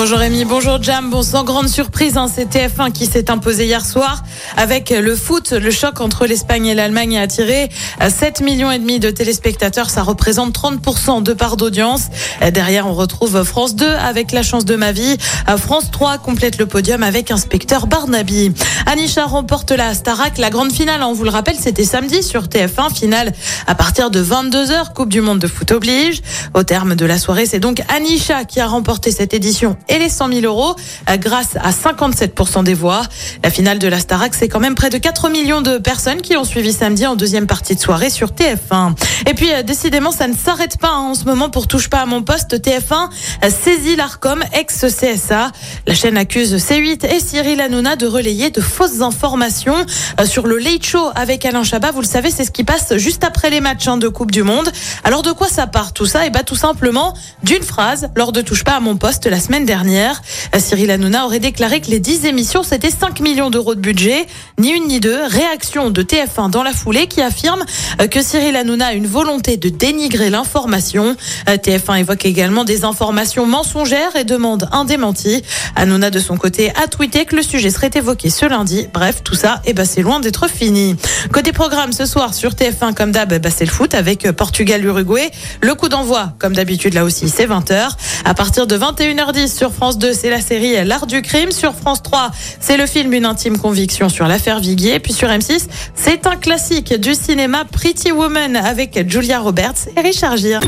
Bonjour Rémi, bonjour Jam. Bon, sans grande surprise, hein, c'est TF1 qui s'est imposé hier soir avec le foot. Le choc entre l'Espagne et l'Allemagne a attiré 7 millions et demi de téléspectateurs. Ça représente 30% de part d'audience. Derrière, on retrouve France 2 avec La chance de ma vie. France 3 complète le podium avec Inspecteur Barnaby. Anisha remporte la Starac. La grande finale, on vous le rappelle, c'était samedi sur TF1. Finale à partir de 22h. Coupe du monde de foot oblige. Au terme de la soirée, c'est donc Anisha qui a remporté cette édition et les 100 000 euros euh, grâce à 57% des voix. La finale de la Starac, c'est quand même près de 4 millions de personnes qui ont suivi samedi en deuxième partie de soirée sur TF1. Et puis, euh, décidément, ça ne s'arrête pas hein, en ce moment pour Touche pas à mon poste. TF1 euh, saisit l'ARCOM, ex-CSA. La chaîne accuse C8 et Cyril Hanouna de relayer de fausses informations sur le Late Show avec Alain Chabat. Vous le savez, c'est ce qui passe juste après les matchs hein, de Coupe du Monde. Alors, de quoi ça part tout ça? Et eh bien, tout simplement d'une phrase lors de Touche pas à mon poste la semaine dernière. Cyril Hanouna aurait déclaré que les 10 émissions, c'était 5 millions d'euros de budget. Ni une ni deux. Réaction de TF1 dans la foulée qui affirme que Cyril Hanouna a une volonté de dénigrer l'information. TF1 évoque également des informations mensongères et demande un démenti. Hanouna, de son côté, a tweeté que le sujet serait évoqué ce lundi. Bref, tout ça, eh ben, c'est loin d'être fini. Côté programme, ce soir, sur TF1, comme d'hab, eh ben, c'est le foot avec Portugal-Uruguay. Le coup d'envoi, comme d'habitude, là aussi, c'est 20h. À partir de 21h10 sur France 2, c'est la série L'Art du crime. Sur France 3, c'est le film Une intime conviction sur l'affaire Viguier. Puis sur M6, c'est un classique du cinéma Pretty Woman avec Julia Roberts et Richard Gere.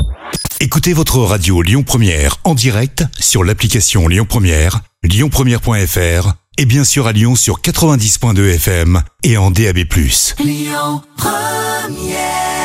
Écoutez votre radio Lyon Première en direct sur l'application Lyon Première, lyonpremière.fr et bien sûr à Lyon sur 90.2 FM et en DAB+. Lyon Première